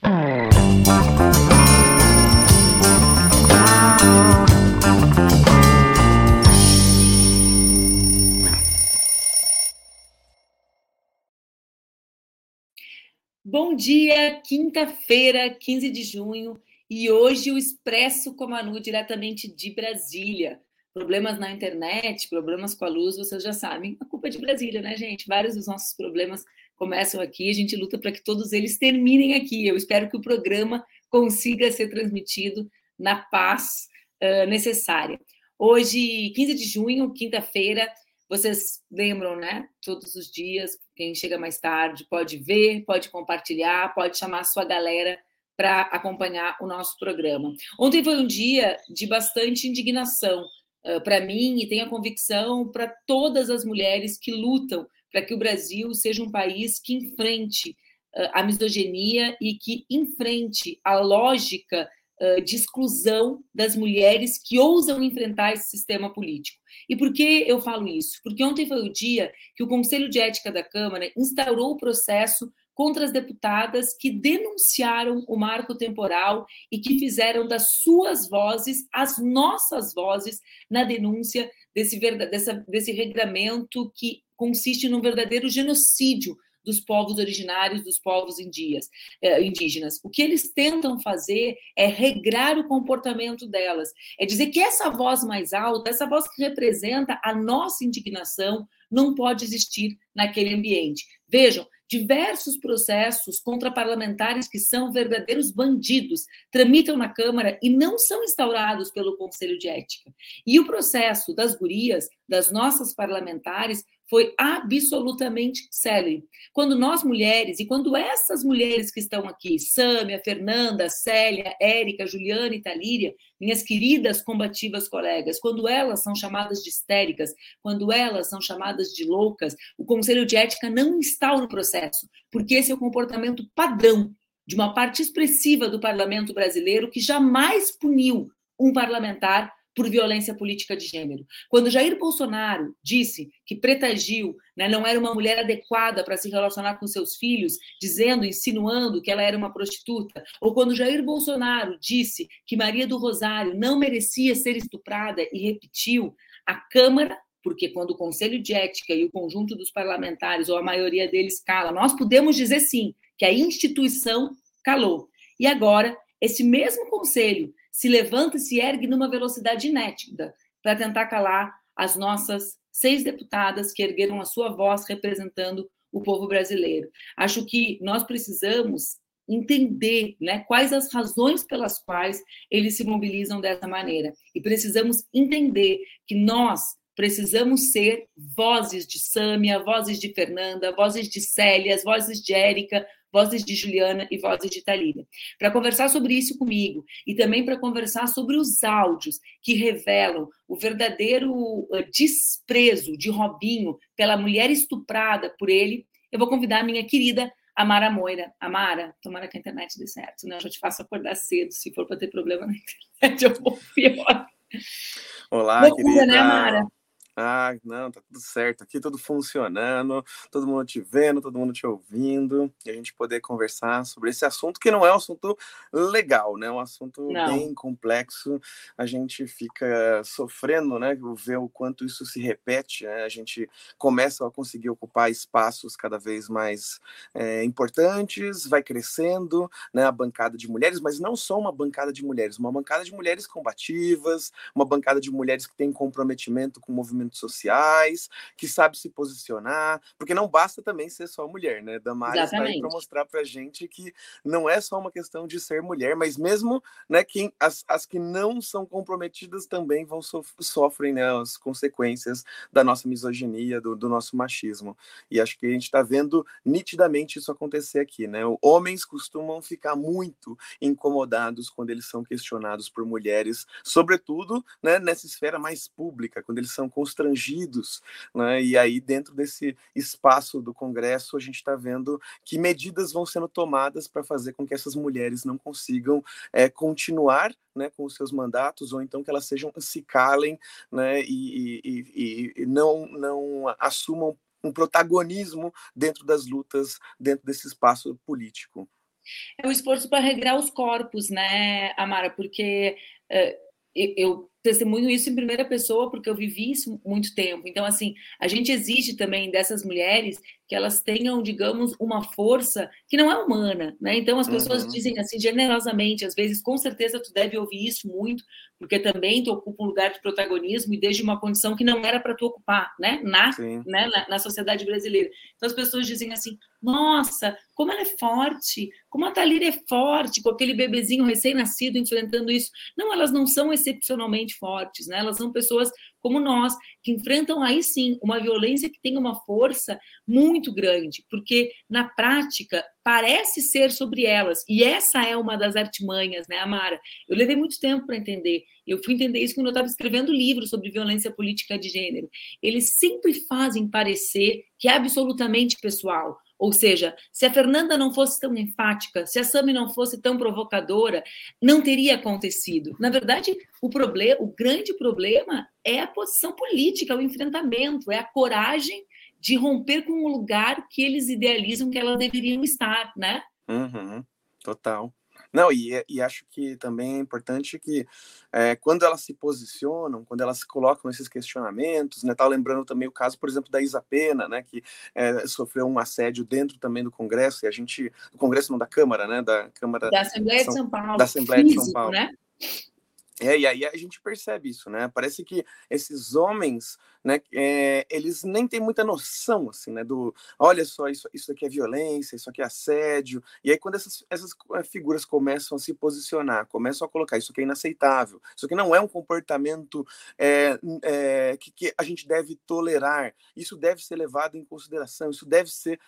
Bom dia, quinta-feira, 15 de junho, e hoje o Expresso com a Manu diretamente de Brasília. Problemas na internet, problemas com a luz, vocês já sabem, a culpa é de Brasília, né, gente? Vários dos nossos problemas começam aqui, a gente luta para que todos eles terminem aqui. Eu espero que o programa consiga ser transmitido na paz uh, necessária. Hoje, 15 de junho, quinta-feira, vocês lembram, né? Todos os dias, quem chega mais tarde pode ver, pode compartilhar, pode chamar a sua galera para acompanhar o nosso programa. Ontem foi um dia de bastante indignação uh, para mim e tenho a convicção para todas as mulheres que lutam para que o Brasil seja um país que enfrente uh, a misoginia e que enfrente a lógica de exclusão das mulheres que ousam enfrentar esse sistema político. E por que eu falo isso? Porque ontem foi o dia que o Conselho de Ética da Câmara instaurou o processo contra as deputadas que denunciaram o marco temporal e que fizeram das suas vozes as nossas vozes na denúncia desse, dessa, desse regramento que consiste num verdadeiro genocídio dos povos originários, dos povos indias, eh, indígenas. O que eles tentam fazer é regrar o comportamento delas, é dizer que essa voz mais alta, essa voz que representa a nossa indignação, não pode existir naquele ambiente. Vejam, diversos processos contra parlamentares que são verdadeiros bandidos tramitam na Câmara e não são instaurados pelo Conselho de Ética. E o processo das gurias, das nossas parlamentares, foi absolutamente célere. Quando nós mulheres, e quando essas mulheres que estão aqui, Sâmia, Fernanda, Célia, Érica, Juliana e Talíria, minhas queridas combativas colegas, quando elas são chamadas de histéricas, quando elas são chamadas de loucas, o Conselho de Ética não instaura o processo, porque esse é o comportamento padrão de uma parte expressiva do parlamento brasileiro que jamais puniu um parlamentar por violência política de gênero. Quando Jair Bolsonaro disse que Preta Gil né, não era uma mulher adequada para se relacionar com seus filhos, dizendo, insinuando que ela era uma prostituta, ou quando Jair Bolsonaro disse que Maria do Rosário não merecia ser estuprada e repetiu, a Câmara porque quando o Conselho de Ética e o conjunto dos parlamentares, ou a maioria deles, cala, nós podemos dizer sim, que a instituição calou. E agora, esse mesmo conselho se levanta e se ergue numa velocidade inédita para tentar calar as nossas seis deputadas que ergueram a sua voz representando o povo brasileiro. Acho que nós precisamos entender né, quais as razões pelas quais eles se mobilizam dessa maneira. E precisamos entender que nós precisamos ser vozes de Sâmia, vozes de Fernanda, vozes de Célia, vozes de Érica, vozes de Juliana e vozes de Talília. Para conversar sobre isso comigo e também para conversar sobre os áudios que revelam o verdadeiro eh, desprezo de Robinho pela mulher estuprada por ele, eu vou convidar a minha querida Amara Moira. Amara, tomara que a internet dê certo, né? Eu já te faço acordar cedo, se for para ter problema na internet, eu vou pior. Olá, Loucura, querida. né, Amara? Ah, não, tá tudo certo aqui, tudo funcionando, todo mundo te vendo, todo mundo te ouvindo, e a gente poder conversar sobre esse assunto que não é um assunto legal, né? É um assunto não. bem complexo. A gente fica sofrendo, né? Ver o quanto isso se repete, né? A gente começa a conseguir ocupar espaços cada vez mais é, importantes, vai crescendo, né? A bancada de mulheres, mas não só uma bancada de mulheres, uma bancada de mulheres combativas, uma bancada de mulheres que tem comprometimento com o movimento movimentos sociais, que sabe se posicionar, porque não basta também ser só mulher, né? Damares está aí para mostrar para gente que não é só uma questão de ser mulher, mas mesmo né, quem, as, as que não são comprometidas também vão sof sofrem né, as consequências da nossa misoginia, do, do nosso machismo. E acho que a gente está vendo nitidamente isso acontecer aqui, né? Homens costumam ficar muito incomodados quando eles são questionados por mulheres, sobretudo né, nessa esfera mais pública, quando eles são constrangidos, né? E aí dentro desse espaço do Congresso a gente está vendo que medidas vão sendo tomadas para fazer com que essas mulheres não consigam é, continuar né, com os seus mandatos, ou então que elas sejam se calem né, e, e, e não, não assumam um protagonismo dentro das lutas, dentro desse espaço político. É o esforço para regrar os corpos, né, Amara? Porque uh, eu testemunho isso em primeira pessoa porque eu vivi isso muito tempo. Então, assim, a gente exige também dessas mulheres que elas tenham, digamos, uma força que não é humana, né? Então, as pessoas uhum. dizem assim, generosamente, às vezes, com certeza tu deve ouvir isso muito, porque também tu ocupa um lugar de protagonismo e desde uma condição que não era para tu ocupar, né? Na, né? Na, na, sociedade brasileira. Então, as pessoas dizem assim, nossa, como ela é forte, como a Thalira é forte, com aquele bebezinho recém-nascido enfrentando isso. Não, elas não são excepcionalmente fortes, né? Elas são pessoas como nós, que enfrentam aí sim uma violência que tem uma força muito grande, porque na prática parece ser sobre elas, e essa é uma das artimanhas, né, Amara? Eu levei muito tempo para entender. Eu fui entender isso quando eu estava escrevendo livro sobre violência política de gênero. Eles sempre fazem parecer que é absolutamente pessoal. Ou seja, se a Fernanda não fosse tão enfática, se a Sami não fosse tão provocadora, não teria acontecido. Na verdade, o problema, o grande problema é a posição política, o enfrentamento, é a coragem de romper com o lugar que eles idealizam que elas deveriam estar, né? Uhum, total. Não, e, e acho que também é importante que é, quando elas se posicionam, quando elas colocam esses questionamentos, né, tá lembrando também o caso, por exemplo, da Isa Pena, né, que é, sofreu um assédio dentro também do Congresso, e a gente, do Congresso não, da Câmara, né, da Câmara... Da Assembleia de São Paulo. Da Assembleia Físico, de São Paulo. Né? É, e aí a gente percebe isso, né? Parece que esses homens, né, é, eles nem têm muita noção, assim, né, do, olha só, isso, isso aqui é violência, isso aqui é assédio, e aí quando essas, essas eh, figuras começam a se posicionar, começam a colocar, isso aqui é inaceitável, isso aqui não é um comportamento é, é, que, que, a gente deve tolerar, isso deve ser levado em consideração, isso deve ser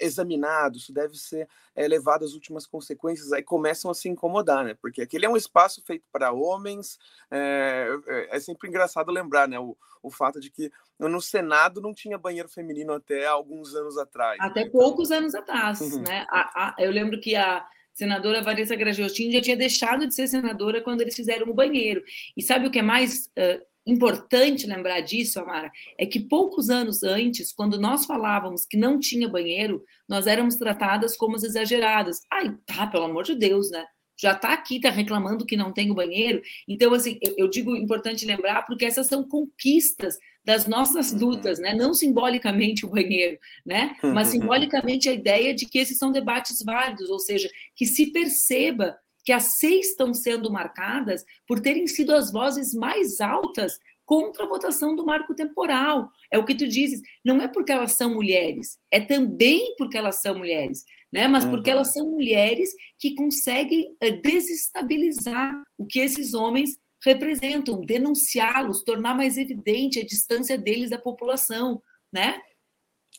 examinado, isso deve ser levado às últimas consequências, aí começam a se incomodar, né, porque aquele é um espaço feito para homens, é, é sempre engraçado lembrar, né, o, o fato de que no Senado não tinha banheiro feminino até alguns anos atrás. Até né? poucos anos atrás, uhum. né? A, a, eu lembro que a senadora Vanessa Gragiostin já tinha deixado de ser senadora quando eles fizeram o banheiro. E sabe o que é mais uh, importante lembrar disso, Amara? É que poucos anos antes, quando nós falávamos que não tinha banheiro, nós éramos tratadas como as exageradas. Ai, tá, pelo amor de Deus, né? já está aqui, está reclamando que não tem o banheiro. Então, assim, eu, digo importante lembrar, porque essas são conquistas das nossas uhum. lutas, né? Não simbolicamente o banheiro, né? Mas simbolicamente a ideia de que esses são debates válidos, ou seja, que se perceba que as seis estão sendo marcadas por terem sido as vozes mais altas contra a votação do marco temporal. É o que tu dizes, não é porque elas são mulheres, é também porque elas são mulheres né? mas porque elas são mulheres que conseguem eh, desestabilizar o que esses homens representam, denunciá-los, tornar mais evidente a distância deles da população, né?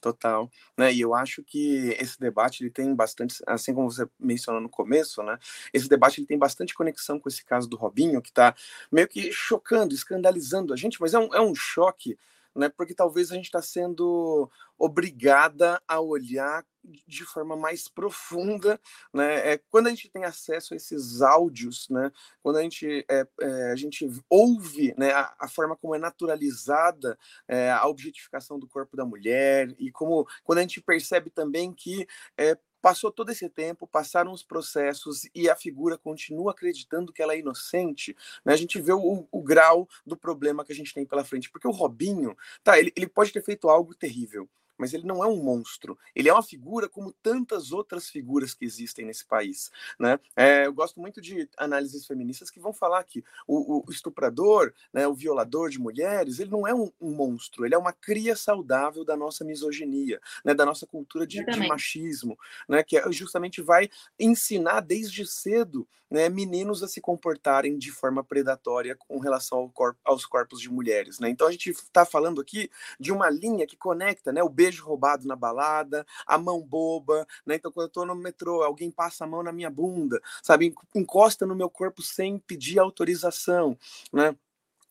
Total, né? E eu acho que esse debate ele tem bastante, assim como você mencionou no começo, né? Esse debate ele tem bastante conexão com esse caso do Robinho, que está meio que chocando, escandalizando a gente, mas é um, é um choque né? Porque talvez a gente está sendo obrigada a olhar de forma mais profunda, né? É, quando a gente tem acesso a esses áudios, né? Quando a gente, é, é, a gente ouve, né? A, a, forma como é naturalizada é, a objetificação do corpo da mulher e como quando a gente percebe também que é, Passou todo esse tempo, passaram os processos e a figura continua acreditando que ela é inocente, né? a gente vê o, o, grau do problema que a gente tem pela frente. Porque o Robinho, tá, ele, ele pode ter feito algo terrível, mas ele não é um monstro. Ele é uma figura como tantas outras figuras que existem nesse país. Né? É, eu gosto muito de análises feministas que vão falar que o, o estuprador, né, o violador de mulheres, ele não é um, um, monstro, ele é uma cria saudável da nossa misoginia, né, da nossa cultura de, de machismo, né, que é, justamente vai ensinar desde cedo né, meninos a se comportarem de forma predatória com relação ao corpo, aos corpos de mulheres. Né? Então a gente está falando aqui de uma linha que conecta né, o beijo roubado na balada, a mão boba. Né? Então quando eu estou no metrô, alguém passa a mão na minha bunda, sabe, encosta no meu corpo sem pedir autorização. Né?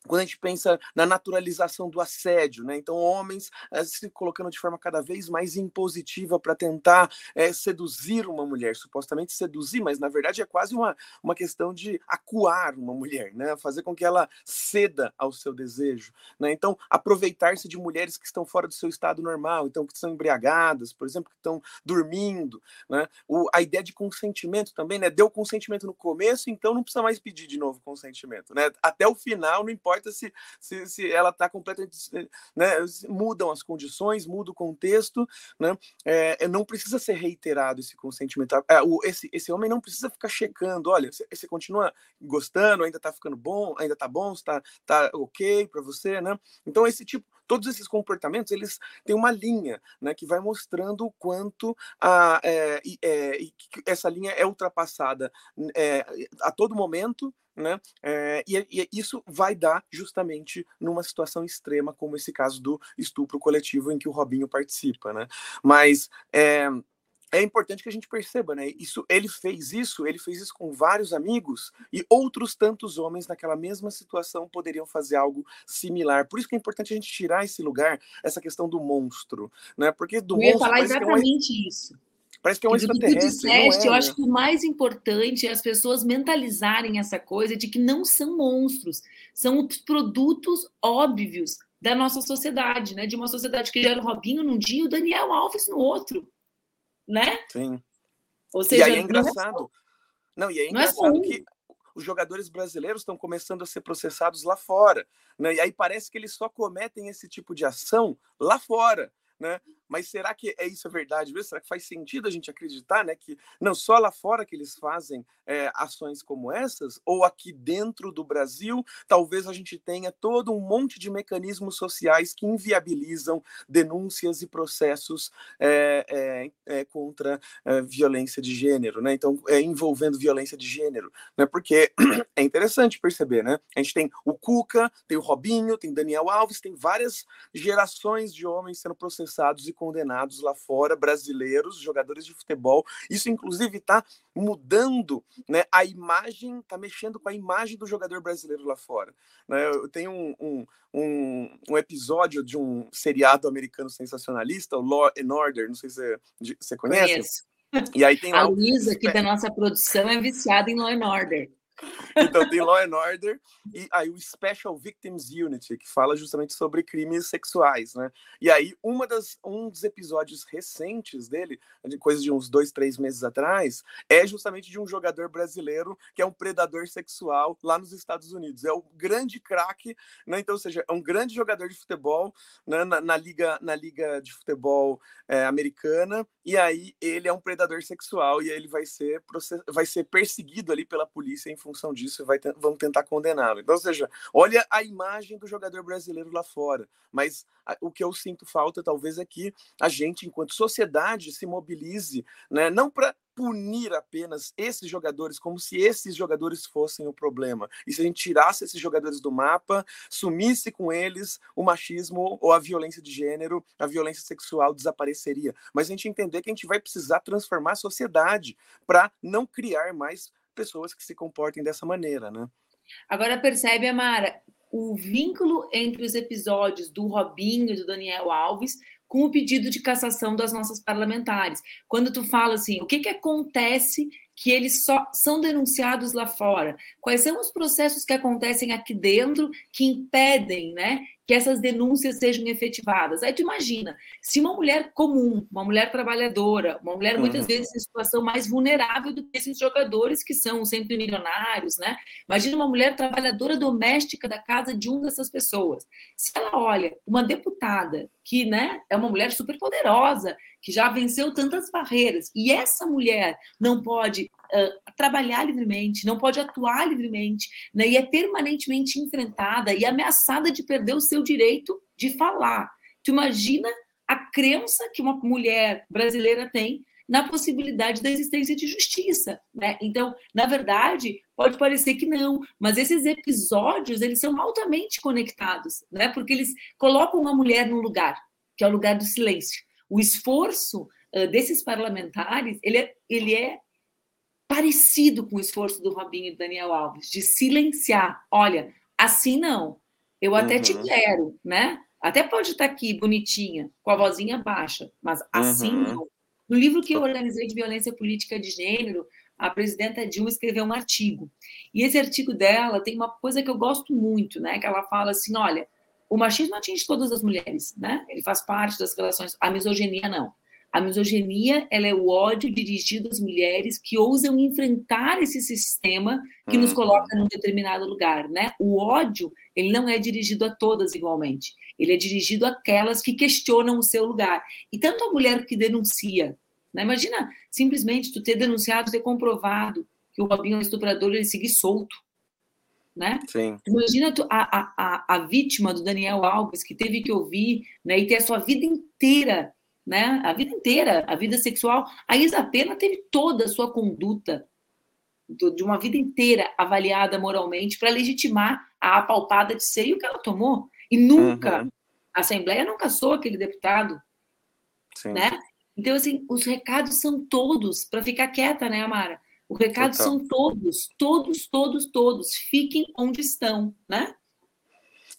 Quando a gente pensa na naturalização do assédio, né? Então, homens é, se colocando de forma cada vez mais impositiva para tentar é, seduzir uma mulher, supostamente seduzir, mas na verdade é quase uma, uma questão de acuar uma mulher, né? Fazer com que ela ceda ao seu desejo, né? Então, aproveitar-se de mulheres que estão fora do seu estado normal, então que estão embriagadas, por exemplo, que estão dormindo, né? O, a ideia de consentimento também, né? Deu consentimento no começo, então não precisa mais pedir de novo consentimento, né? Até o final, não importa importa se, se, se ela está completamente. Né, mudam as condições, muda o contexto, né, é, não precisa ser reiterado esse consentimento. É, o, esse, esse homem não precisa ficar checando: olha, você, você continua gostando, ainda está ficando bom, ainda está bom, está tá ok para você, né? Então, esse tipo todos esses comportamentos eles têm uma linha né, que vai mostrando o quanto a, é, é, essa linha é ultrapassada é, a todo momento né? É, e, e, isso vai dar justamente numa situação extrema, como esse caso do estupro coletivo em que o Robinho participa, né? Mas é, é importante que a gente perceba, né? Isso, ele fez isso, ele fez isso com vários amigos e outros tantos homens naquela mesma situação poderiam fazer algo similar. Por isso que é importante a gente tirar esse lugar, essa questão do monstro, né? Porque do eu ia falar exatamente é um... isso. Parece que é um extraterrestre. Disseste, é, eu né? acho que o mais importante é as pessoas mentalizarem essa coisa de que não são monstros, são os produtos óbvios da nossa sociedade, né? De uma sociedade que gera o Robinho num dia e o Daniel Alves no outro, né? Sim. Ou seja, e aí é engraçado. Não, é não e é engraçado não é que os jogadores brasileiros estão começando a ser processados lá fora, né? E aí parece que eles só cometem esse tipo de ação lá fora, né? Mas será que é isso a verdade mesmo? Será que faz sentido a gente acreditar, né, que não só lá fora que eles fazem é, ações como essas, ou aqui dentro do Brasil, talvez a gente tenha todo um monte de mecanismos sociais que inviabilizam denúncias e processos é, é, contra violência de gênero, né? Então, envolvendo violência de gênero, né? Porque é interessante perceber, né? A gente tem o Cuca, tem o Robinho, tem Daniel Alves, tem várias gerações de homens sendo processados e condenados lá fora, brasileiros, jogadores de futebol. Isso, inclusive, está mudando né, a imagem, está mexendo com a imagem do jogador brasileiro lá fora. Né? Eu tenho um, um, um, um, episódio de um seriado americano sensacionalista, o Law and Order, não sei se você, conhece. Conheço. E aí tem lá a Luísa, aqui da nossa produção, é viciada em Law and Order. Então tem Law and Order e aí o Special Victims Unity, que fala justamente sobre crimes sexuais, né? E aí uma das, um dos episódios recentes dele, de coisa de uns dois, três meses atrás, é justamente de um jogador brasileiro que é um predador sexual lá nos Estados Unidos. É o grande craque, né? Então, ou seja, é um grande jogador de futebol né? na, na liga, na liga de futebol é, americana, e aí ele é um predador sexual e ele vai ser, vai ser perseguido ali pela polícia em função disso vai vão tentar condená-lo. Então, ou seja, olha a imagem do jogador brasileiro lá fora. Mas a, o que eu sinto falta, talvez, é que a gente, enquanto sociedade, se mobilize, né, não para punir apenas esses jogadores, como se esses jogadores fossem o problema. E se a gente tirasse esses jogadores do mapa, sumisse com eles o machismo ou a violência de gênero, a violência sexual desapareceria. Mas a gente entender que a gente vai precisar transformar a sociedade para não criar mais pessoas que se comportem dessa maneira, né? Agora percebe, Amara, o vínculo entre os episódios do Robinho e do Daniel Alves com o pedido de cassação das nossas parlamentares. Quando tu fala assim, o que, que acontece que eles só são denunciados lá fora? Quais são os processos que acontecem aqui dentro que impedem, né, que essas denúncias sejam efetivadas. Aí tu imagina, se uma mulher comum, uma mulher trabalhadora, uma mulher muitas uhum. vezes em situação mais vulnerável do que esses jogadores que são sempre milionários, né? Imagina uma mulher trabalhadora doméstica da casa de uma dessas pessoas. Se ela olha uma deputada que, né, é uma mulher super poderosa, que já venceu tantas barreiras, e essa mulher não pode uh, trabalhar livremente, não pode atuar livremente, né, e é permanentemente enfrentada e ameaçada de perder o seu direito de falar. Tu imagina a crença que uma mulher brasileira tem na possibilidade da existência de justiça, né? Então, na verdade, pode parecer que não, mas esses episódios eles são altamente conectados, né? Porque eles colocam uma mulher no lugar, que é o lugar do silêncio o esforço desses parlamentares ele é, ele é parecido com o esforço do Robinho e do Daniel Alves, de silenciar. Olha, assim não. eu até uhum. te quero, né? Até pode estar aqui bonitinha, com a vozinha baixa, mas assim uhum. não. No livro que eu organizei de violência política de gênero, a presidenta Dilma escreveu um artigo. E esse artigo dela tem uma coisa que eu gosto muito, né? Que ela fala assim: olha, o machismo atinge todas as mulheres, né? Ele faz parte das relações. A misoginia não. A misoginia ela é o ódio dirigido às mulheres que ousam enfrentar esse sistema que nos coloca num determinado lugar, né? O ódio ele não é dirigido a todas igualmente. Ele é dirigido àquelas que questionam o seu lugar. E tanto a mulher que denuncia, né? Imagina simplesmente tu ter denunciado, ter comprovado que o Robinho é um estuprador, ele seguir solto né? Imagina tu, a, a, a vítima do Daniel Alves, que teve que ouvir né, e ter a sua vida inteira, né? A vida inteira, a vida sexual. A Isa Pena teve toda a sua conduta de uma vida inteira avaliada moralmente para legitimar a apalpada de seio que ela tomou. E nunca, uhum. a Assembleia nunca caçou aquele deputado, Sim. né? Então, assim, os recados são todos para ficar quieta, né, Amara? O recado Total. são todos, todos, todos, todos. Fiquem onde estão, né?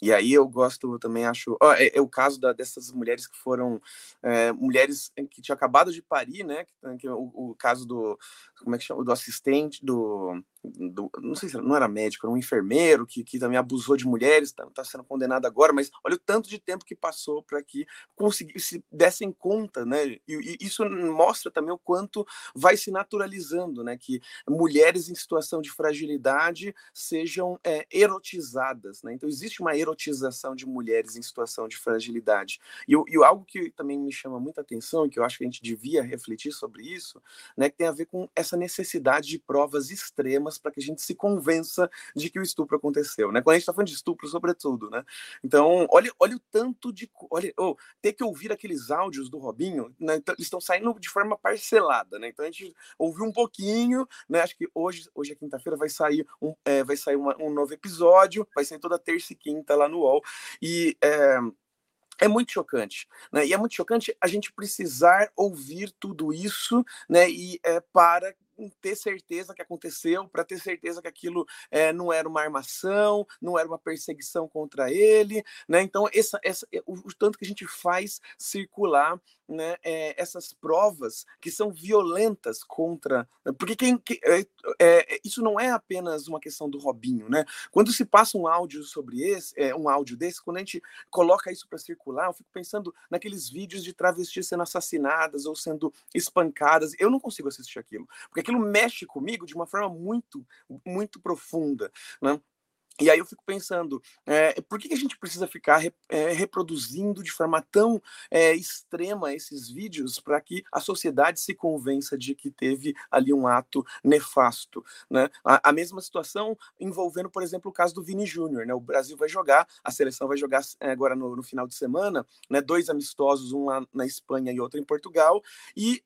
E aí eu gosto também, acho. É, é, o caso da, dessas mulheres que foram é, mulheres que tinham acabado de parir, né? Que, que o, o, caso do. Como é que chama? Do assistente, do do, não sei se não era médico, era um enfermeiro que, que também abusou de mulheres, está tá sendo condenado agora, mas olha o tanto de tempo que passou para que conseguisse dessem conta, né? E, e, isso mostra também o quanto vai se naturalizando, né? Que mulheres em situação de fragilidade sejam é, erotizadas, né? Então existe uma erotização de mulheres em situação de fragilidade. E, e algo que também me chama muita atenção e que eu acho que a gente devia refletir sobre isso, né? Que tem a ver com essa necessidade de provas extremas para que a gente se convença de que o estupro aconteceu, né? Quando a gente está falando de estupro, sobretudo, né? Então, olha, olha o tanto de. Olha, oh, ter que ouvir aqueles áudios do Robinho, né? Então, eles estão saindo de forma parcelada, né? Então a gente ouviu um pouquinho, né? Acho que hoje, hoje é quinta-feira, vai sair um, é, vai sair uma, um novo episódio, vai sair toda terça e quinta lá no UOL. E. É, é muito chocante, né? E é muito chocante a gente precisar ouvir tudo isso, né? E é, para ter certeza que aconteceu, para ter certeza que aquilo é, não era uma armação, não era uma perseguição contra ele, né? Então, essa, essa, eh, o, o tanto que a gente faz circular né, é, essas provas que são violentas contra. Porque quem, que, é, isso não é apenas uma questão do Robinho, né? Quando se passa um áudio sobre esse, um áudio desse, quando a gente coloca isso para circular, eu fico pensando naqueles vídeos de travestis sendo assassinadas ou sendo espancadas. Eu não consigo assistir aquilo, porque aquilo mexe comigo de uma forma muito, muito profunda, né? E aí eu fico pensando, é, por que a gente precisa ficar é, reproduzindo de forma tão é, extrema esses vídeos para que a sociedade se convença de que teve ali um ato nefasto? Né? A, a mesma situação envolvendo, por exemplo, o caso do Vini Júnior. Né? O Brasil vai jogar, a seleção vai jogar agora no, no, final de semana, né? dois amistosos, um lá na Espanha e outro em Portugal, e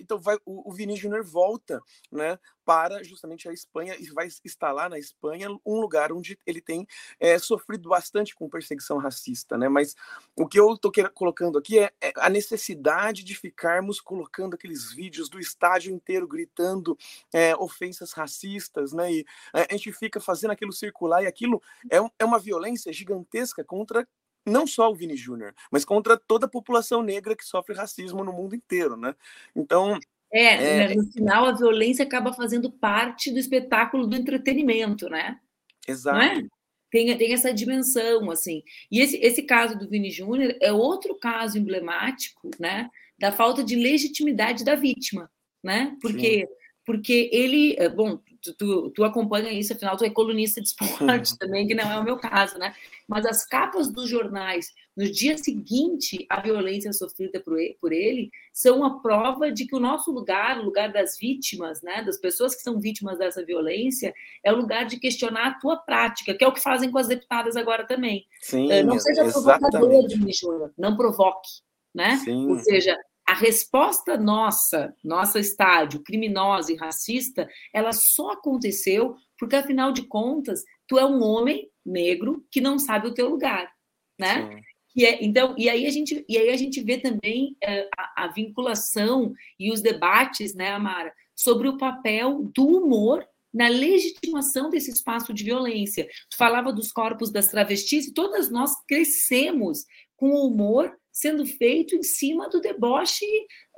então vai, o, o Vini Júnior volta né, para justamente a Espanha e vai instalar na Espanha um lugar onde ele tem é, sofrido bastante com perseguição racista, né? Mas o que eu estou colocando aqui é, é, a necessidade de ficarmos colocando aqueles vídeos do estádio inteiro gritando é, ofensas racistas, né? E a gente fica fazendo aquilo circular e aquilo é, um, é uma violência gigantesca contra não só o Vini Júnior, mas contra toda a população negra que sofre racismo no mundo inteiro, né? Então, é, é, no final a violência acaba fazendo parte do espetáculo do entretenimento, né? Exato. É? Tem, tem essa dimensão, assim. E esse, esse caso do Vini Júnior é outro caso emblemático, né? Da falta de legitimidade da vítima, né? Porque, Sim. porque ele, é, bom, tu, tu, tu, acompanha isso, afinal, tu é colunista de esporte uhum. também, que não é o meu caso, né? Mas as capas dos jornais, no dia seguinte à violência sofrida por ele, por ele, são a prova de que o nosso lugar, o lugar das vítimas, né, das pessoas que são vítimas dessa violência, é o lugar de questionar a tua prática, que é o que fazem com as deputadas agora também. Sim, eh, não seja provocador, Júnior, não provoque, né? Sim. Ou seja, a resposta nossa, nossa estádio criminosa e racista, ela só aconteceu porque, afinal de contas, tu é um homem negro que não sabe o teu lugar, né? E é, então, e aí a gente, e aí a gente vê também é, a, a, vinculação e os debates, né, Amara, sobre o papel do humor na legitimação desse espaço de violência. Tu falava dos corpos das travestis, e todas nós crescemos com o humor sendo feito em cima do deboche,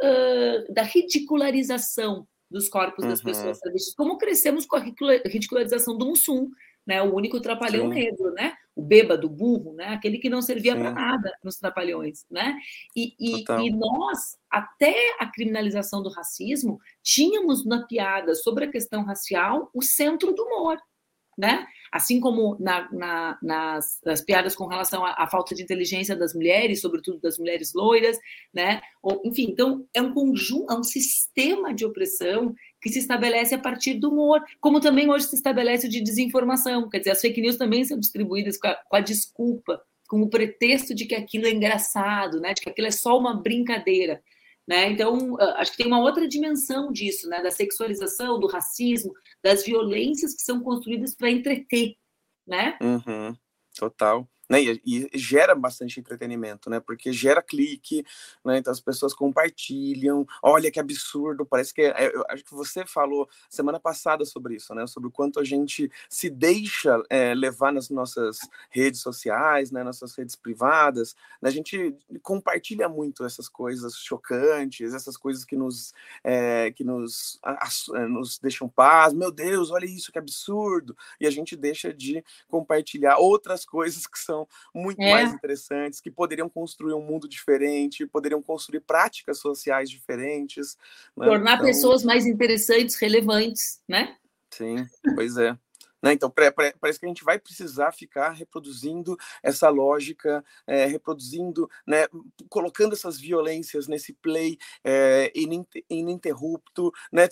uh, da ridicularização dos corpos uhum. das pessoas travestis. Como crescemos com a ridicularização do Mussum, né? O único trapalhão Sim. negro, né? O bêbado, o burro, né? Aquele que não servia para nada nos trapalhões, né? E, e, e, nós, até a criminalização do racismo, tínhamos na piada sobre a questão racial o centro do humor, né? Assim como na, na, nas, nas, piadas com relação à, à, falta de inteligência das mulheres, sobretudo das mulheres loiras, né? Ou, enfim, então é um conjunto, é um sistema de opressão que se estabelece a partir do humor, como também hoje se estabelece o de desinformação. Quer dizer, as fake news também são distribuídas com a, com a desculpa, com o pretexto de que aquilo é engraçado, né? De que aquilo é só uma brincadeira. Né? Então, ah, acho que tem uma outra dimensão disso, né? da sexualização, do racismo, das violências que são construídas para entreter. Né? Uhum, total né? E, e, gera bastante entretenimento, né? Porque gera clique, né? Então as pessoas compartilham. Olha que absurdo! Parece que é, eu acho que você falou semana passada sobre isso, né? Sobre o quanto a gente se deixa é, levar nas nossas redes sociais, né? Nossas redes privadas. Né? A gente compartilha muito essas coisas chocantes, essas coisas que nos é, que nos, a, a, nos deixam paz. Meu Deus, olha isso que absurdo! E a gente deixa de compartilhar outras coisas que são são muito é. mais interessantes, que poderiam construir um mundo diferente, poderiam construir práticas sociais diferentes. Né? Tornar então... pessoas mais interessantes, relevantes, né? Sim, pois é. Né? Então, parece que a gente vai precisar ficar reproduzindo essa lógica, é, reproduzindo, né, colocando essas violências nesse play é, ininterrupto, né,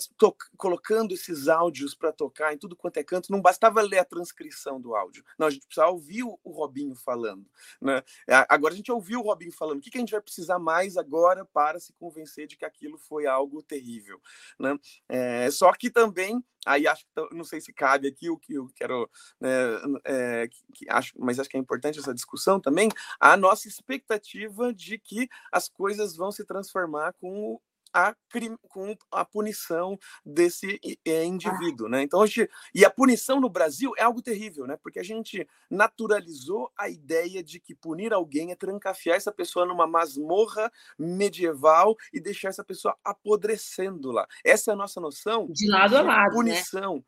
colocando esses áudios para tocar em tudo quanto é canto. Não bastava ler a transcrição do áudio, não, a gente precisava ouvir o, Robinho falando. Né? Agora a gente ouviu o Robinho falando. O que, que a gente vai precisar mais agora para se convencer de que aquilo foi algo terrível? Né? É, só que também aí acho que não sei se cabe aqui o que eu quero, né, é, que, acho, mas acho que é importante essa discussão também, a nossa expectativa de que as coisas vão se transformar com a, com a punição desse é, indivíduo, né? Então, hoje, e a punição no Brasil é algo terrível, né? Porque a gente naturalizou a ideia de que punir alguém é trancafiar essa pessoa numa masmorra medieval e deixar essa pessoa apodrecendo lá. Essa é a nossa noção de lado de a lado, né? punição. Né?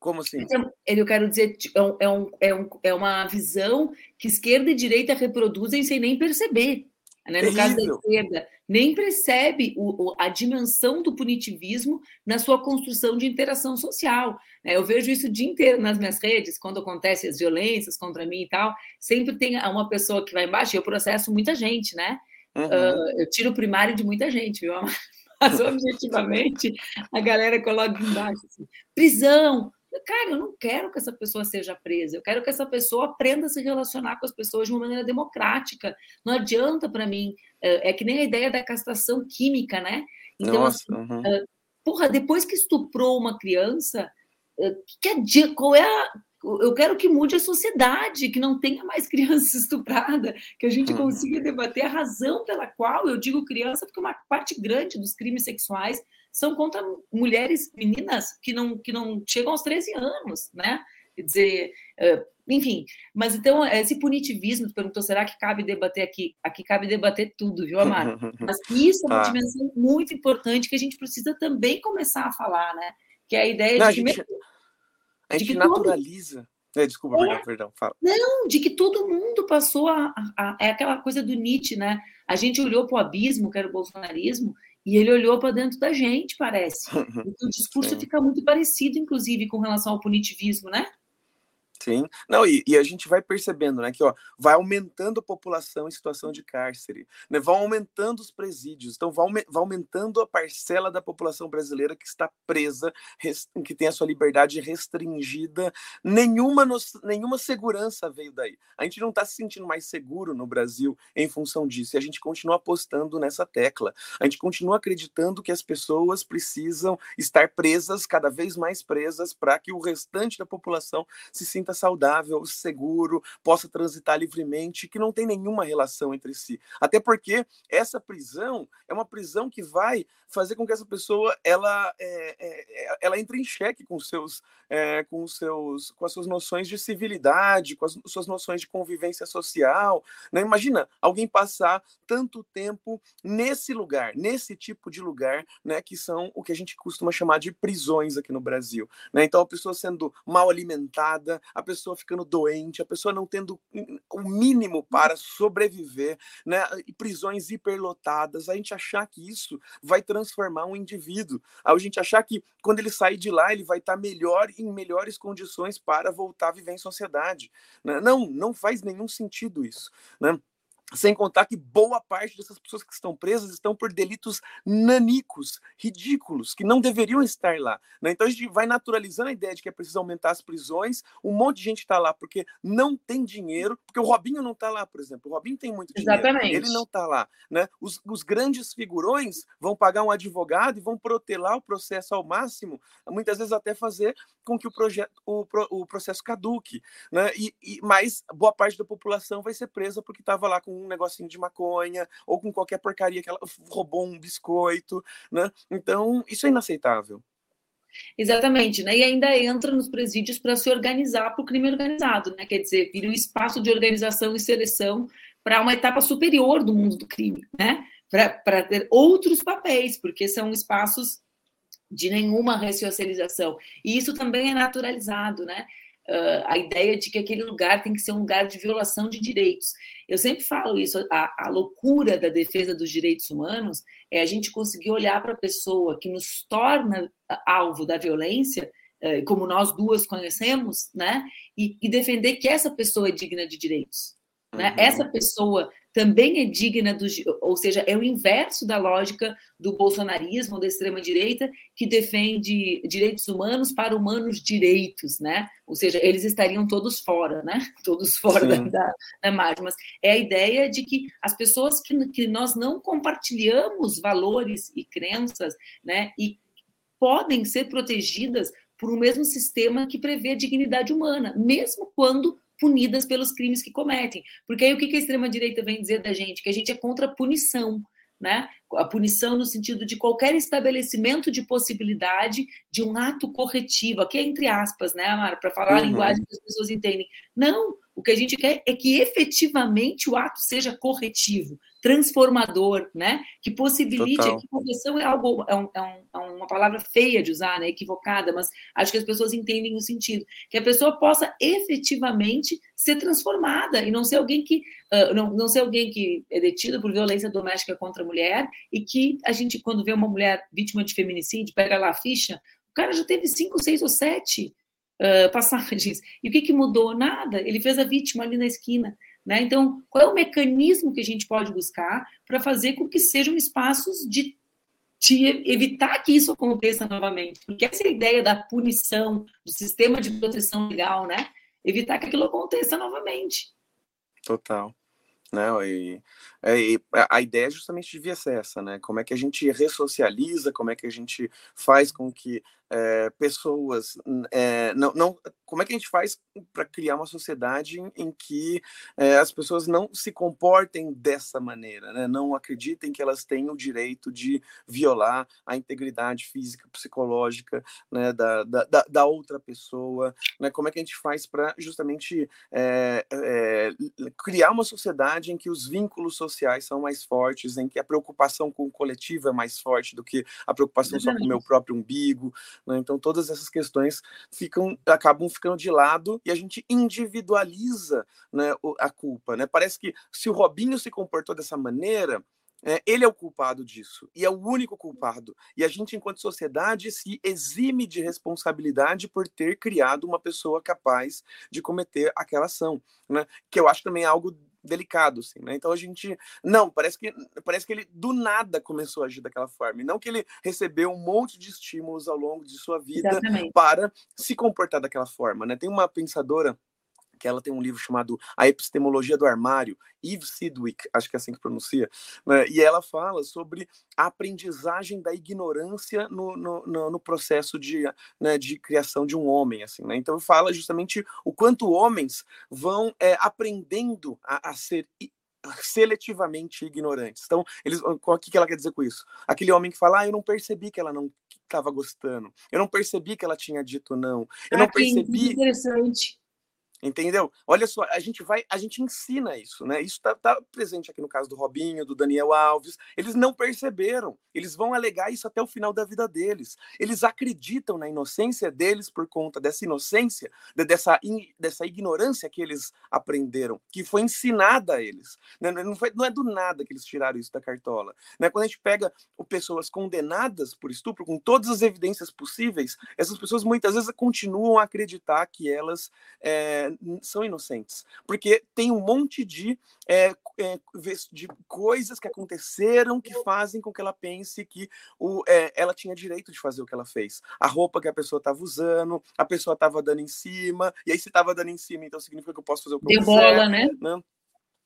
Como assim? Então, eu quero dizer, é, é, um, é, um, é uma visão que esquerda e direita reproduzem sem nem perceber. Né? No caso da esquerda, nem percebe o, o, a dimensão do punitivismo na sua construção de interação social. Né? Eu vejo isso o dia inteiro nas minhas redes, quando acontecem as violências contra mim e tal, sempre tem uma pessoa que vai embaixo, e eu processo muita gente, né? Uhum. Uh, eu tiro o primário de muita gente, viu? Mas objetivamente a galera coloca embaixo assim, prisão, Cara, eu não quero que essa pessoa seja presa, eu quero que essa pessoa aprenda a se relacionar com as pessoas de uma maneira democrática. Não adianta para mim, é, é que nem a ideia da castração química, né? Então, Nossa, assim, uhum. porra, depois que estuprou uma criança, que, qual é a, eu quero que mude a sociedade, que não tenha mais criança estuprada, que a gente uhum. consiga debater a razão pela qual eu digo criança, porque uma parte grande dos crimes sexuais são contra mulheres, meninas que não, que não chegam aos 13 anos, né? Quer dizer, enfim, mas então esse punitivismo, tu perguntou, será que cabe debater aqui? Aqui cabe debater tudo, viu, Amaro? Mas isso é uma ah. dimensão muito importante que a gente precisa também começar a falar, né? Que é a ideia não, de. A gente, a gente naturaliza. Todo... É, desculpa, é, perdão, perdão, fala. Não, de que todo mundo passou a, a, a, É aquela coisa do Nietzsche, né? A gente olhou para o abismo, que era o bolsonarismo, e ele olhou para dentro da gente, parece. Então, o discurso fica muito parecido, inclusive, com relação ao punitivismo, né? Sim, não, e, e, a gente vai percebendo, né, que ó, vai aumentando a população em situação de cárcere, né, vão aumentando os presídios, então vai, vai aumentando a parcela da população brasileira que está presa, que tem a sua liberdade restringida, nenhuma, nenhuma segurança veio daí. A gente não está se sentindo mais seguro no Brasil em função disso, e a gente continua apostando nessa tecla, a gente continua acreditando que as pessoas precisam estar presas, cada vez mais presas, para que o restante da população se sinta saudável, seguro, possa transitar livremente, que não tem nenhuma relação entre si. Até porque essa prisão é uma prisão que vai fazer com que essa pessoa ela, é, é, ela entre em xeque com, seus, é, com, seus, com as suas noções de civilidade, com as suas noções de convivência social. Né? Imagina alguém passar tanto tempo nesse lugar, nesse tipo de lugar, né, que são o que a gente costuma chamar de prisões aqui no Brasil. Né? Então, a pessoa sendo mal alimentada, a pessoa ficando doente, a pessoa não tendo o mínimo para sobreviver, né? e prisões hiperlotadas, a gente achar que isso vai transformar um indivíduo, a gente achar que quando ele sair de lá, ele vai estar melhor, em melhores condições para voltar a viver em sociedade. Né? Não, não faz nenhum sentido isso. Né? Sem contar que boa parte dessas pessoas que estão presas estão por delitos nanicos, ridículos, que não deveriam estar lá. Né? Então a gente vai naturalizando a ideia de que é preciso aumentar as prisões. Um monte de gente está lá porque não tem dinheiro, porque o Robinho não está lá, por exemplo. O Robinho tem muito dinheiro. Exatamente. Ele não está lá. Né? Os, os, grandes figurões vão pagar um advogado e vão protelar o processo ao máximo, muitas vezes até fazer com que o, projeto, o, o processo caduque. Né? E, e, mas boa parte da população vai ser presa porque estava lá com um negocinho de maconha ou com qualquer porcaria que ela roubou um biscoito, né? Então, isso é inaceitável. Exatamente, né? E ainda entra nos presídios para se organizar para o crime organizado, né? Quer dizer, vira um espaço de organização e seleção para uma etapa superior do mundo do crime, né? Para ter outros papéis, porque são espaços de nenhuma ressocialização. E isso também é naturalizado, né? Uh, a ideia de que aquele lugar tem que ser um lugar de violação de direitos. Eu sempre falo isso, a, a loucura da defesa dos direitos humanos é a gente conseguir olhar para a pessoa que nos torna alvo da violência, uh, como nós duas conhecemos, né? E, e, defender que essa pessoa é digna de direitos. Né? Uhum. Essa pessoa também é digna do, ou seja, é o inverso da lógica do bolsonarismo, da extrema direita, que defende direitos humanos para humanos direitos, né? Ou seja, eles estariam todos fora, né? Todos fora da, da, da, margem. Mas é a ideia de que as pessoas que, que nós não compartilhamos valores e crenças, né? E podem ser protegidas por um mesmo sistema que prevê a dignidade humana, mesmo quando punidas pelos crimes que cometem. Porque aí o que a extrema-direita vem dizer da gente? Que a gente é contra a punição. Né? A punição no sentido de qualquer estabelecimento de possibilidade de um ato corretivo, aqui é entre aspas, né, Amara, para falar uhum. a linguagem que as pessoas entendem. Não, o que a gente quer é que efetivamente o ato seja corretivo, transformador, né? Que possibilite. Total. A correção é algo, é, um, é, um, é, uma palavra feia de usar, né? Equivocada, mas acho que as pessoas entendem o sentido. Que a pessoa possa efetivamente ser transformada e não ser alguém que uh, não, não ser alguém que é detido por violência doméstica contra a mulher e que a gente, quando vê uma mulher vítima de feminicídio, pega lá a ficha, o cara já teve cinco, seis ou sete passagens. E o que, que mudou? Nada. Ele fez a vítima ali na esquina. Né? Então, qual é o mecanismo que a gente pode buscar para fazer com que sejam espaços de, de, evitar que isso aconteça novamente? Porque essa é ideia da punição, do sistema de proteção legal, né? Evitar que aquilo aconteça novamente. Total. Né? E, é, e a ideia justamente devia ser essa, né? Como é que a gente ressocializa, como é que a gente faz com que é, pessoas é, não, não como é que a gente faz para criar uma sociedade em, em que é, as pessoas não se comportem dessa maneira, né? não acreditem que elas têm o direito de violar a integridade física, psicológica né? da, da, da, outra pessoa, né? como é que a gente faz para justamente criar uma sociedade em que os vínculos sociais são mais fortes, em que a preocupação com o coletivo é mais forte do que a preocupação só com o meu próprio umbigo, né? Então, todas essas questões ficam, acabam ficando de lado e a gente individualiza né, a culpa. Né? Parece que se o Robinho se comportou dessa maneira, é, ele é o culpado disso e é o único culpado. E a gente, enquanto sociedade, se exime de responsabilidade por ter criado uma pessoa capaz de cometer aquela ação, né? Que eu acho também algo delicado, assim, né? Então a gente, não, parece que parece que ele do nada começou a agir daquela forma, e não que ele recebeu um monte de estímulos ao longo de sua vida Exatamente. para se comportar daquela forma, né? Tem uma pensadora que ela tem um livro chamado A Epistemologia do Armário, Eve Sidwick, acho que é assim que pronuncia, né? e ela fala sobre a aprendizagem da ignorância no, no, no, no processo de, né, de criação de um homem, assim, né? Então fala justamente o quanto homens vão é, aprendendo a, a ser seletivamente ignorantes. Então, eles, o que ela quer dizer com isso? Aquele homem que fala, ah, eu não percebi que ela não estava gostando, eu não percebi que ela tinha dito não, eu ah, não percebi. Interessante. Entendeu? Olha só, a gente vai, a gente ensina isso, né? Isso está tá presente aqui no caso do Robinho, do Daniel Alves. Eles não perceberam. Eles vão alegar isso até o final da vida deles. Eles acreditam na inocência deles por conta dessa inocência, dessa, dessa ignorância que eles aprenderam, que foi ensinada a eles. Né? Não, foi, não é do nada que eles tiraram isso da cartola. Né? Quando a gente pega pessoas condenadas por estupro, com todas as evidências possíveis, essas pessoas muitas vezes continuam a acreditar que elas é, são inocentes, porque tem um monte de, é, é, de coisas que aconteceram que fazem com que ela pense que o, é, ela tinha direito de fazer o que ela fez. A roupa que a pessoa estava usando, a pessoa estava dando em cima, e aí se estava dando em cima, então significa que eu posso fazer o que eu quiser. bola, né? né?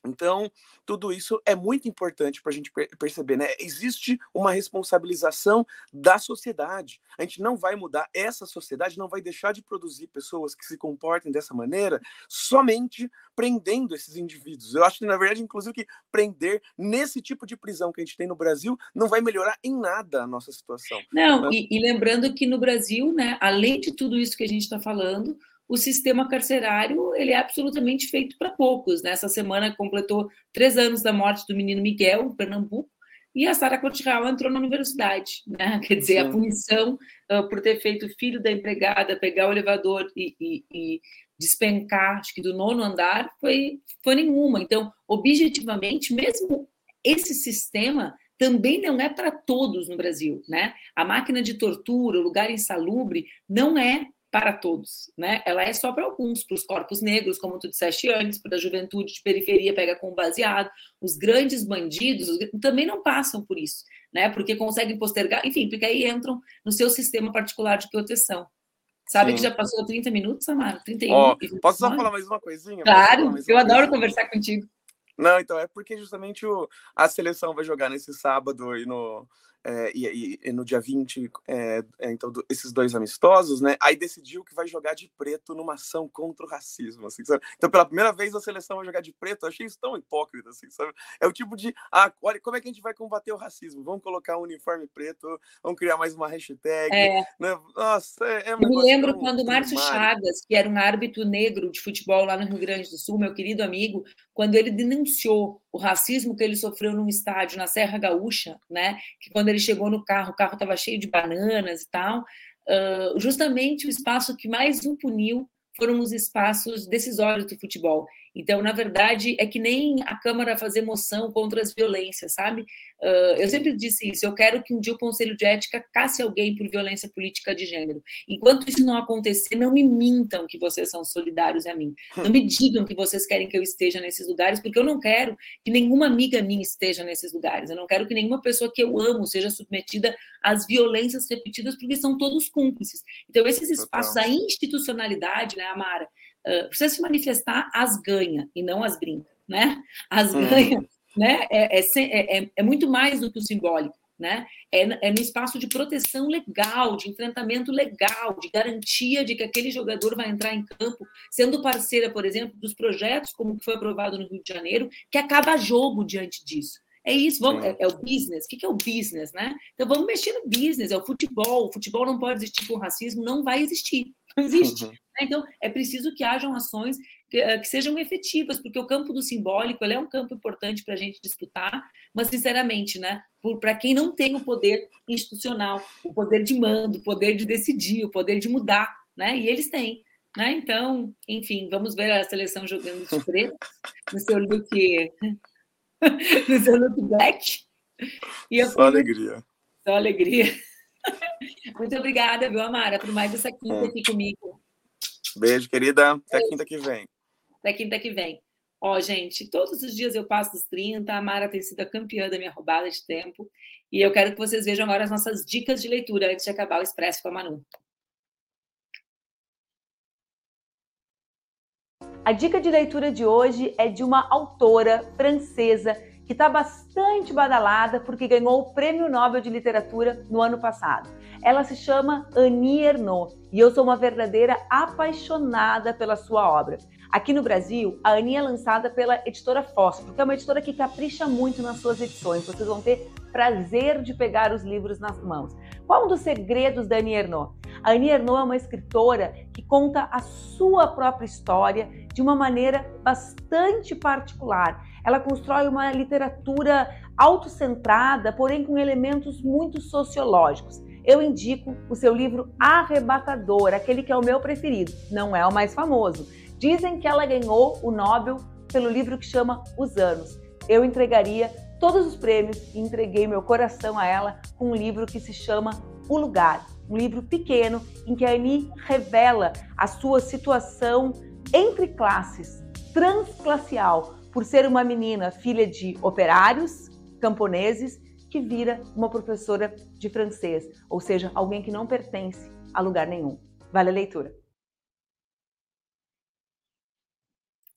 Então, tudo isso é muito importante para a gente perceber, né? Existe uma responsabilização da sociedade. A gente não vai mudar, essa sociedade não vai deixar de produzir pessoas que se comportem dessa maneira somente prendendo esses indivíduos. Eu acho que, na verdade, inclusive, que prender nesse tipo de prisão que a gente tem no Brasil não vai melhorar em nada a nossa situação. Não, né? e, e lembrando que no Brasil, né, além de tudo isso que a gente está falando, o sistema carcerário ele é absolutamente feito para poucos. Nessa né? semana completou três anos da morte do menino Miguel, em Pernambuco, e a Sara Cotirral entrou na universidade. Né? Quer dizer, Sim. a punição uh, por ter feito o filho da empregada pegar o elevador e, e, e, despencar, acho que do nono andar, foi, foi nenhuma. Então, objetivamente, mesmo esse sistema também não é para todos no Brasil, né? A máquina de tortura, o lugar insalubre, não é para todos, né? Ela é só para alguns, para os corpos negros, como tu disseste antes, para a juventude de periferia pega com baseado. Os grandes bandidos também não passam por isso, né? Porque conseguem postergar, enfim, porque aí entram no seu sistema particular de proteção. Sabe Sim. que já passou 30 minutos, Samara? 31. Oh, posso só falar mais uma coisinha? Claro, eu adoro coisa? conversar contigo. Não, então é porque justamente o, a seleção vai jogar nesse sábado e no, é, e, e, no dia 20, é, é, então, do, esses dois amistosos, né? Aí decidiu que vai jogar de preto numa ação contra o racismo, assim, sabe? Então, pela primeira vez a seleção vai jogar de preto, eu achei isso tão hipócrita, assim, sabe? É o tipo de, ah, olha, como é que a gente vai combater o racismo? Vamos colocar um uniforme preto, vamos criar mais uma hashtag, é. né? Nossa, é, é um Eu me lembro quando o Márcio Chagas, que era um árbitro negro de futebol lá no Rio Grande do Sul, meu querido amigo, quando ele denunciou o racismo que ele sofreu num estádio na Serra Gaúcha, né? Que quando ele chegou no carro, o carro estava cheio de bananas e tal. Uh, justamente o espaço que mais o puniu foram os espaços decisórios do futebol. Então, na verdade, é que nem a Câmara fazer moção contra as violências, sabe? Uh, eu sempre disse isso. Eu quero que um dia o Conselho de Ética casse alguém por violência política de gênero. Enquanto isso não acontecer, não me mintam que vocês são solidários a mim. Não me digam que vocês querem que eu esteja nesses lugares, porque eu não quero que nenhuma amiga minha esteja nesses lugares. Eu não quero que nenhuma pessoa que eu amo seja submetida às violências repetidas, porque são todos cúmplices. Então, esses espaços, a institucionalidade, né, Amara, uh, precisa se manifestar as ganha e não as brinca, né? As hum. ganha né? É, é, é, é, muito mais do que o simbólico, né? É, é no espaço de proteção legal, de enfrentamento legal, de garantia de que aquele jogador vai entrar em campo, sendo parceira, por exemplo, dos projetos como que foi aprovado no Rio de Janeiro, que acaba jogo diante disso. É isso, vamos, é, é, o business. O que, que é o business, né? Então vamos mexer no business, é o futebol. O futebol não pode existir com racismo, não vai existir. Não existe. Uhum. Então, é preciso que hajam ações que, eh, que, sejam efetivas, porque o campo do simbólico é um campo importante para a gente disputar, mas, sinceramente, né, para quem não tem o poder institucional, o poder de mando, o poder de decidir, o poder de mudar, né, e eles têm. Né? Então, enfim, vamos ver a seleção jogando de preto no seu look, no seu look black. E Só alegria. Só alegria. Muito obrigada, viu, Amara, por mais essa quinta aqui comigo. Beijo, querida. Até Beijo. quinta que vem. Até quinta que vem. Ó, gente, todos os dias eu passo dos 30, a Mara tem sido a campeã da minha roubada de tempo. E eu quero que vocês vejam agora as nossas dicas de leitura antes de acabar o Expresso com a Manu. A dica de leitura de hoje é de uma autora francesa que está bastante badalada porque ganhou o Prêmio Nobel de Literatura no ano passado. Ela se chama Annie Ernaux e eu sou uma verdadeira apaixonada pela sua obra. Aqui no Brasil, a Annie é lançada pela editora Fósforo, que é uma editora que capricha muito nas suas edições. Vocês vão ter prazer de pegar os livros nas mãos. Qual um dos segredos da Annie Ernaux? A Annie Ernaux é uma escritora que conta a sua própria história de uma maneira bastante particular. Ela constrói uma literatura autocentrada, porém com elementos muito sociológicos. Eu indico o seu livro Arrebatador, aquele que é o meu preferido, não é o mais famoso. Dizem que ela ganhou o Nobel pelo livro que chama Os Anos. Eu entregaria todos os prêmios e entreguei meu coração a ela com um livro que se chama O Lugar, um livro pequeno em que a Annie revela a sua situação entre classes, transclassial, por ser uma menina filha de operários camponeses que vira uma professora de francês, ou seja, alguém que não pertence a lugar nenhum. Vale a leitura.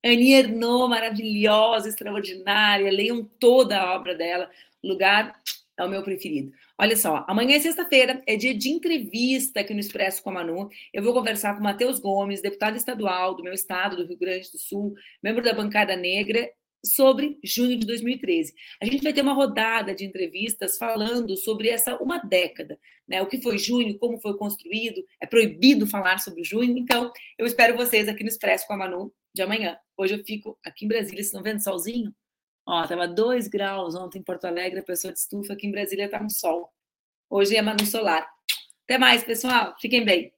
Annie Ernaux, maravilhosa, extraordinária. Leiam toda a obra dela. Lugar é o meu preferido. Olha só, amanhã é sexta-feira, é dia de entrevista aqui no Expresso com a Manu. Eu vou conversar com o Matheus Gomes, deputado estadual do meu estado, do Rio Grande do Sul, membro da bancada negra, sobre junho de 2013. A gente vai ter uma rodada de entrevistas falando sobre essa uma década, né? O que foi junho, como foi construído, é proibido falar sobre junho, então eu espero vocês aqui no Expresso com a Manu de amanhã. Hoje eu fico aqui em Brasília, vocês estão vendo solzinho? Ó, tava 2 graus ontem em Porto Alegre, a pessoa de estufa, aqui em Brasília tá um sol. Hoje é Manu Solar. Até mais, pessoal. Fiquem bem.